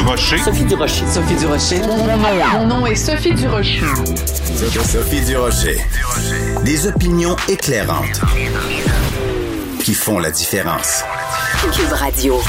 Durocher. Sophie Durocher. Sophie Durocher. Mon nom est Sophie Durocher. Sophie Durocher. Des opinions éclairantes qui font la différence. Cube Radio.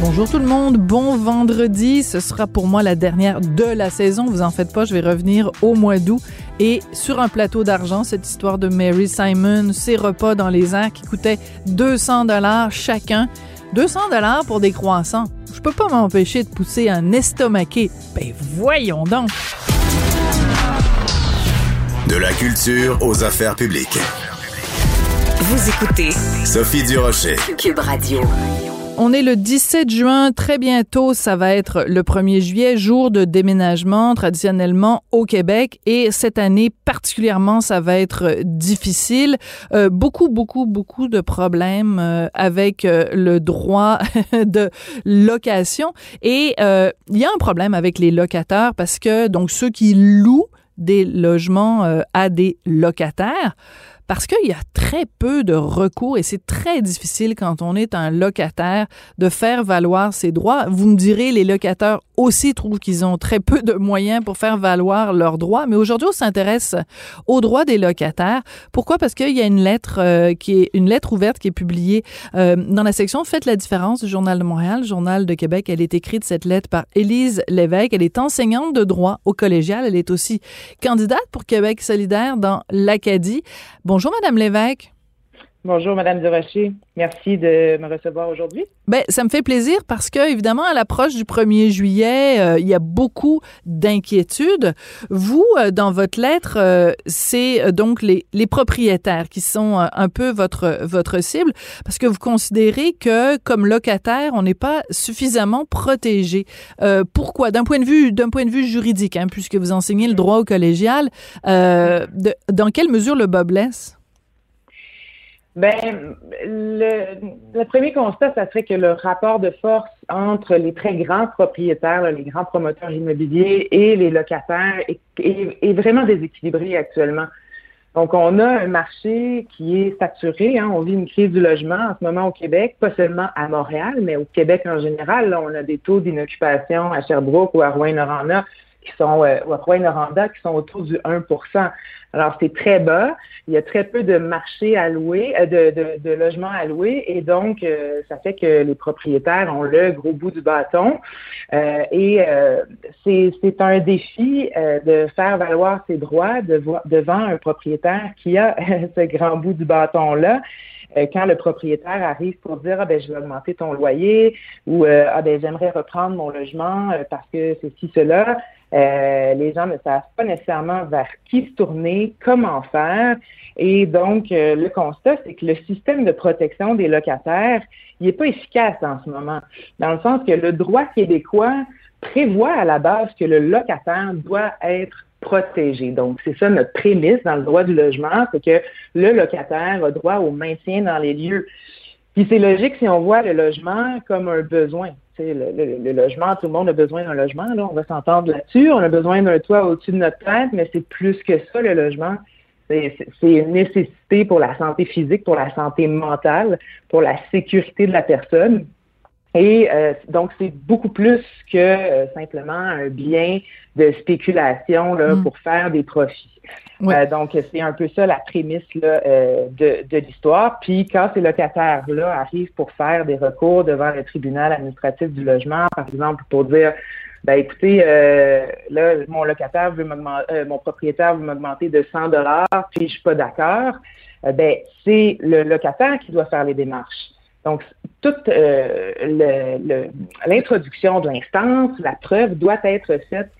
Bonjour tout le monde, bon vendredi. Ce sera pour moi la dernière de la saison. Vous en faites pas, je vais revenir au mois d'août. Et sur un plateau d'argent, cette histoire de Mary Simon, ses repas dans les airs qui coûtaient 200 dollars chacun. 200 dollars pour des croissants. Je peux pas m'empêcher de pousser un estomaqué. Ben voyons donc. De la culture aux affaires publiques. Vous écoutez Sophie Durocher. Cube Radio. On est le 17 juin, très bientôt, ça va être le 1er juillet, jour de déménagement traditionnellement au Québec. Et cette année particulièrement, ça va être difficile. Euh, beaucoup, beaucoup, beaucoup de problèmes euh, avec euh, le droit de location. Et il y a un problème avec les locataires parce que donc ceux qui louent des logements à des locataires, parce qu'il y a très peu de recours et c'est très difficile quand on est un locataire de faire valoir ses droits. Vous me direz, les locataires aussi trouvent qu'ils ont très peu de moyens pour faire valoir leurs droits, mais aujourd'hui, on s'intéresse aux droits des locataires. Pourquoi? Parce qu'il y a une lettre euh, qui est une lettre ouverte qui est publiée euh, dans la section Faites la différence du Journal de Montréal, Journal de Québec. Elle est écrite, cette lettre, par Élise Lévesque. Elle est enseignante de droit au collégial. Elle est aussi candidate pour Québec solidaire dans l'Acadie. Bonjour, Madame Lévesque. Bonjour, Madame Durocher. Merci de me recevoir aujourd'hui. Ben, ça me fait plaisir parce que, évidemment, à l'approche du 1er juillet, euh, il y a beaucoup d'inquiétudes. Vous, euh, dans votre lettre, euh, c'est donc les, propriétaires qui sont un peu votre, votre cible parce que vous considérez que, comme locataire, on n'est pas suffisamment protégé. pourquoi? D'un point de vue, d'un point de vue juridique, hein, puisque vous enseignez le droit au collégial, dans quelle mesure le bas blesse? Ben, le, le, premier constat, ça serait que le rapport de force entre les très grands propriétaires, les grands promoteurs immobiliers et les locataires est, vraiment déséquilibré actuellement. Donc, on a un marché qui est saturé. Hein. On vit une crise du logement en ce moment au Québec, pas seulement à Montréal, mais au Québec en général. Là, on a des taux d'inoccupation à Sherbrooke ou à Rouen-Noranda qui sont euh, à Rouen-Noranda qui sont autour du 1% alors, c'est très bas. Il y a très peu de marchés alloués, euh, de, de, de logements alloués, et donc euh, ça fait que les propriétaires ont le gros bout du bâton. Euh, et c'est un défi de faire valoir ses droits devant un propriétaire qui a ce grand bout du bâton-là quand le propriétaire arrive pour dire ah ben je vais augmenter ton loyer ou ah ben j'aimerais reprendre mon logement parce que c'est ci cela euh, les gens ne savent pas nécessairement vers qui se tourner, comment faire. Et donc, euh, le constat, c'est que le système de protection des locataires, il n'est pas efficace en ce moment, dans le sens que le droit québécois prévoit à la base que le locataire doit être protégé. Donc, c'est ça notre prémisse dans le droit du logement, c'est que le locataire a droit au maintien dans les lieux. Puis c'est logique si on voit le logement comme un besoin. Le, le, logement, tout le monde a besoin d'un logement, là, on va s'entendre là-dessus. On a besoin d'un toit au-dessus de notre tête, mais c'est plus que ça, le logement. C'est une nécessité pour la santé physique, pour la santé mentale, pour la sécurité de la personne. Et euh, donc, c'est beaucoup plus que euh, simplement un bien de spéculation là, mm. pour faire des profits. Euh, donc, c'est un peu ça la prémisse là, de, de l'histoire. Puis, quand ces locataires-là arrivent pour faire des recours devant le tribunal administratif du logement, par exemple, pour dire ben écoutez, là, mon locataire veut m'augmenter, mon propriétaire veut m'augmenter de 100 dollars, puis je suis pas d'accord. ben c'est le locataire qui doit faire les démarches. Donc, toute euh, l'introduction de l'instance, la preuve doit être faite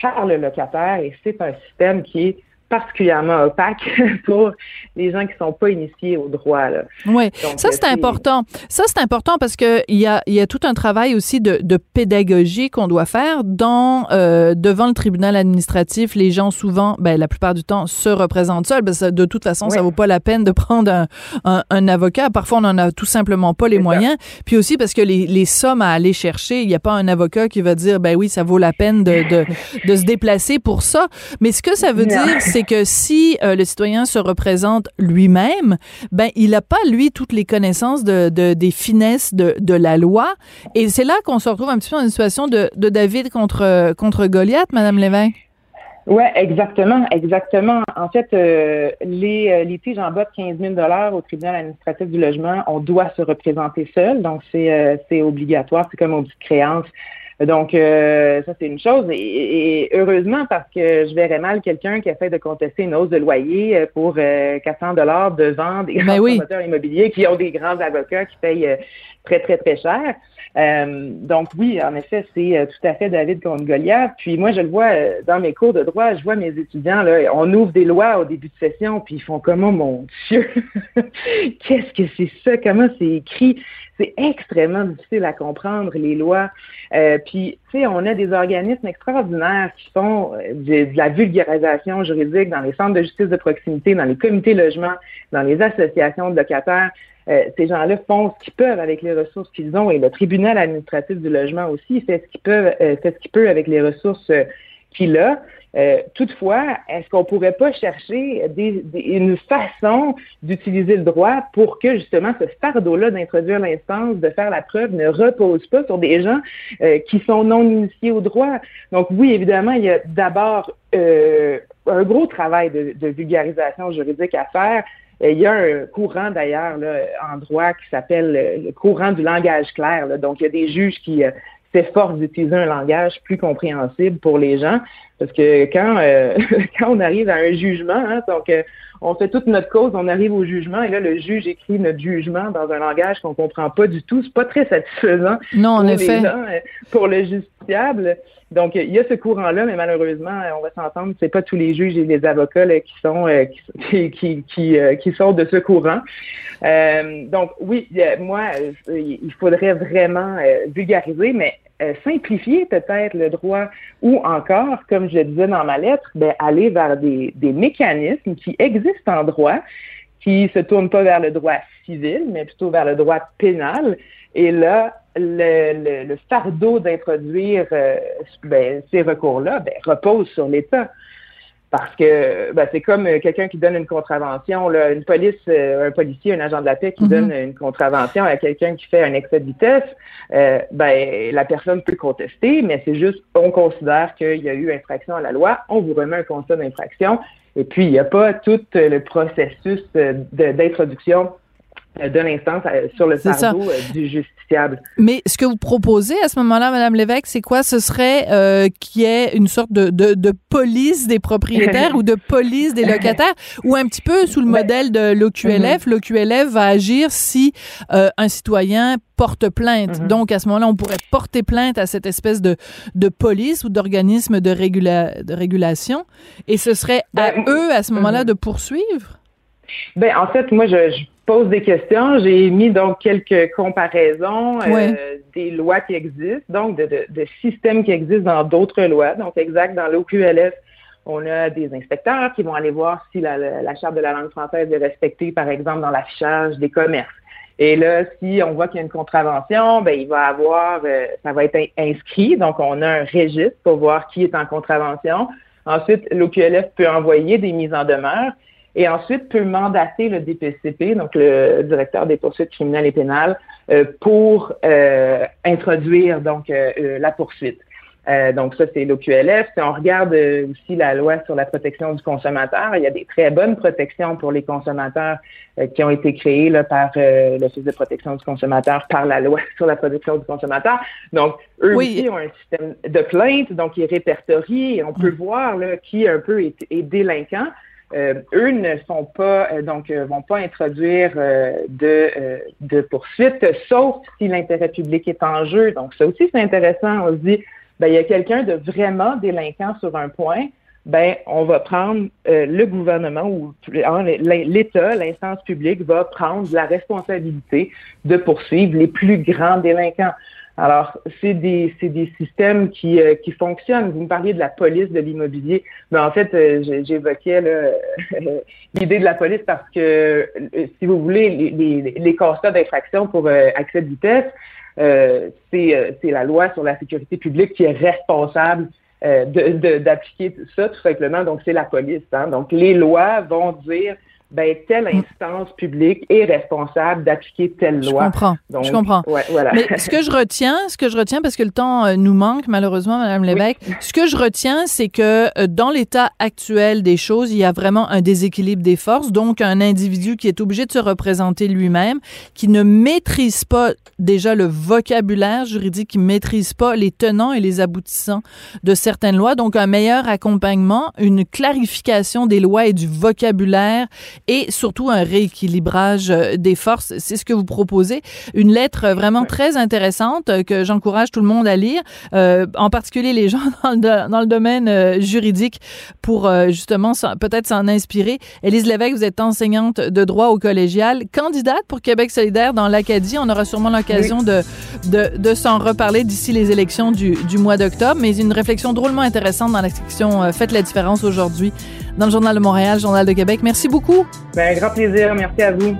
par le locataire et c'est un système qui est particulièrement opaque pour les gens qui sont pas initiés au droit. Oui, ça c'est important. Ça c'est important parce que il y a, y a tout un travail aussi de, de pédagogie qu'on doit faire dans euh, devant le tribunal administratif. Les gens souvent, ben la plupart du temps, se représentent seuls. Ben, de toute façon, ça vaut pas la peine de prendre un, un, un, avocat. Parfois, on en a tout simplement pas les moyens. Puis aussi parce que les, les sommes à aller chercher, il n'y a pas un avocat qui va dire ben oui, ça vaut la peine de, de, de se déplacer pour ça. Mais ce que ça veut dire, c'est c'est que si euh, le citoyen se représente lui-même, ben il n'a pas lui toutes les connaissances de, de des finesses de, de la loi, et c'est là qu'on se retrouve un petit peu dans une situation de, David contre contre Goliath, Madame Lévesque. Oui, exactement, exactement. En fait, euh, les euh, litiges en bas de 15 000 au tribunal administratif du logement, on doit se représenter seul, donc c'est euh, obligatoire, c'est comme une petite créance. Donc, ça, c'est une chose. Et, heureusement, parce que je verrais mal quelqu'un qui essaie de contester une hausse de loyer pour 400 dollars devant des ben grands promoteurs immobiliers qui ont des grands avocats qui payent très, très, très cher. Euh, donc oui, en effet, c'est euh, tout à fait David contre Goliath. Puis moi, je le vois euh, dans mes cours de droit, je vois mes étudiants, là, on ouvre des lois au début de session, puis ils font comment, mon Dieu, qu'est-ce que c'est ça, comment c'est écrit? C'est extrêmement difficile à comprendre, les lois. puis, tu sais, on a des organismes extraordinaires qui font de, de, la vulgarisation juridique dans les centres de justice de proximité, dans les comités logement, dans les associations de locataires. Euh, ces gens-là font ce qu'ils peuvent avec les ressources qu'ils ont et le tribunal administratif du logement aussi fait ce qu'il peut, euh, fait ce qu'il peut avec les ressources euh, qu'il a. toutefois, est-ce qu'on pourrait pas chercher des, une façon d'utiliser le droit pour que justement ce fardeau-là d'introduire l'instance, de faire la preuve, ne repose pas sur des gens qui sont non initiés au droit? Donc oui, évidemment, il y a d'abord un gros travail de, de vulgarisation juridique à faire il y a un courant d'ailleurs en droit qui s'appelle le courant du langage clair. Donc, il y a des juges qui euh, s'efforcent d'utiliser un langage plus compréhensible pour les gens. Parce que quand, euh, quand on arrive à un jugement, hein, donc euh, on fait toute notre cause, on arrive au jugement, et là, le juge écrit notre jugement dans un langage qu'on comprend pas du tout. C'est pas très satisfaisant non, en pour effet. les gens, pour le justiciable. Donc, il y a ce courant-là, mais malheureusement, on va s'entendre, c'est pas tous les juges et les avocats qui sont qui, qui, qui, qui, sont de ce courant. Euh, donc, oui, moi, il faudrait vraiment vulgariser, mais euh, simplifier peut-être le droit ou encore, comme je disais dans ma lettre, ben, aller vers des, des mécanismes qui existent en droit, qui se tournent pas vers le droit civil, mais plutôt vers le droit pénal. Et là, le, fardeau d'introduire euh, ben, ces recours-là ben, repose sur l'État. Parce que ben, c'est comme euh, quelqu'un qui donne une contravention, là, une police, euh, un policier, un agent de la paix qui mm-hmm. donne une contravention à quelqu'un qui fait un excès de vitesse, euh, ben la personne peut contester, mais c'est juste on considère qu'il y a eu infraction à la loi, on vous remet un constat d'infraction, et puis il n'y a pas tout le processus d'introduction de l'instance sur le fardeau du justiciable. Mais ce que vous proposez à ce moment-là, Madame Lévesque, c'est quoi? Ce serait euh, qu'il y ait une sorte de, de, de police des propriétaires ou de police des locataires ou un petit peu sous le modèle de l'OQLF. Mm L'OQLF va agir si euh, un citoyen porte plainte. Mm-hmm. Donc, à ce moment-là, on pourrait porter plainte à cette espèce de, de police ou d'organisme de, régula de régulation et ce serait à ben, eux, à ce moment-là, mm-hmm. de poursuivre? Ben, en fait, moi, je, je pose des questions. J'ai mis donc quelques comparaisons euh, des lois qui existent, donc de, de, de systèmes qui existent dans d'autres lois. Donc, exact, dans l'OQLF, on a des inspecteurs qui vont aller voir si la, la, charte de la langue française est respectée, par exemple, dans l'affichage des commerces. Et là, si on voit qu'il y a une contravention, ben il va avoir, euh, ça va être inscrit. Donc, on a un registre pour voir qui est en contravention. Ensuite, l'OQLF peut envoyer des mises en demeure et ensuite peut mandater le DPCP, donc le directeur des poursuites criminelles et pénales, euh, pour euh, introduire donc euh, la poursuite. donc ça, c'est l'OQLF. Si on regarde aussi la loi sur la protection du consommateur, il y a des très bonnes protections pour les consommateurs qui ont été créées là, par l'Office de protection du consommateur, par la loi sur la protection du consommateur. Donc, eux aussi ont un système de plainte, donc qui est répertorié et on peut voir là, qui un peu est, est délinquant. Euh, eux ne sont pas euh, donc euh, vont pas introduire de, de poursuite, sauf si l'intérêt public est en jeu. Donc ça aussi c'est intéressant. On se dit ben il y a quelqu'un de vraiment délinquant sur un point. Ben on va prendre le gouvernement ou l'État, l'instance publique va prendre la responsabilité de poursuivre les plus grands délinquants. Alors, c'est des, des systèmes qui, euh, qui fonctionnent. Vous me parliez de la police de l'immobilier. Mais en fait, euh, j'évoquais l'idée de la police parce que, euh, si vous voulez, les, les, constats d'infraction pour accès de vitesse, c'est la loi sur la sécurité publique qui est responsable d'appliquer ça tout simplement. Donc, c'est la police. Hein. Donc, les lois vont dire ben, telle mm. instance publique est responsable d'appliquer telle loi. Je comprends. je comprends. voilà. Mais ce que je retiens, ce que je retiens, parce que le temps euh, nous manque malheureusement, Madame Lévesque, ce que je retiens, c'est que euh, dans l'état actuel des choses, il y a vraiment un déséquilibre des forces. Donc, un individu qui est obligé de se représenter lui-même, qui ne maîtrise pas déjà le vocabulaire juridique, qui ne maîtrise pas les tenants et les aboutissants de certaines lois. Donc, un meilleur accompagnement, une clarification des lois et du vocabulaire et surtout un rééquilibrage euh, des forces. C'est ce que vous proposez. Une lettre vraiment très intéressante euh, que j'encourage tout le monde à lire, euh, en particulier les gens dans le, dans le domaine juridique pour justement peut-être s'en inspirer. Élise Lévesque, vous êtes enseignante de droit au collégial, candidate pour Québec solidaire dans l'Acadie. On aura sûrement l'occasion de, de, de s'en reparler d'ici les élections du, du mois d'octobre, mais une réflexion drôlement intéressante dans la section Faites la différence aujourd'hui dans le Journal de Montréal, Journal de Québec. Merci beaucoup. Ben, grand plaisir. Merci à vous.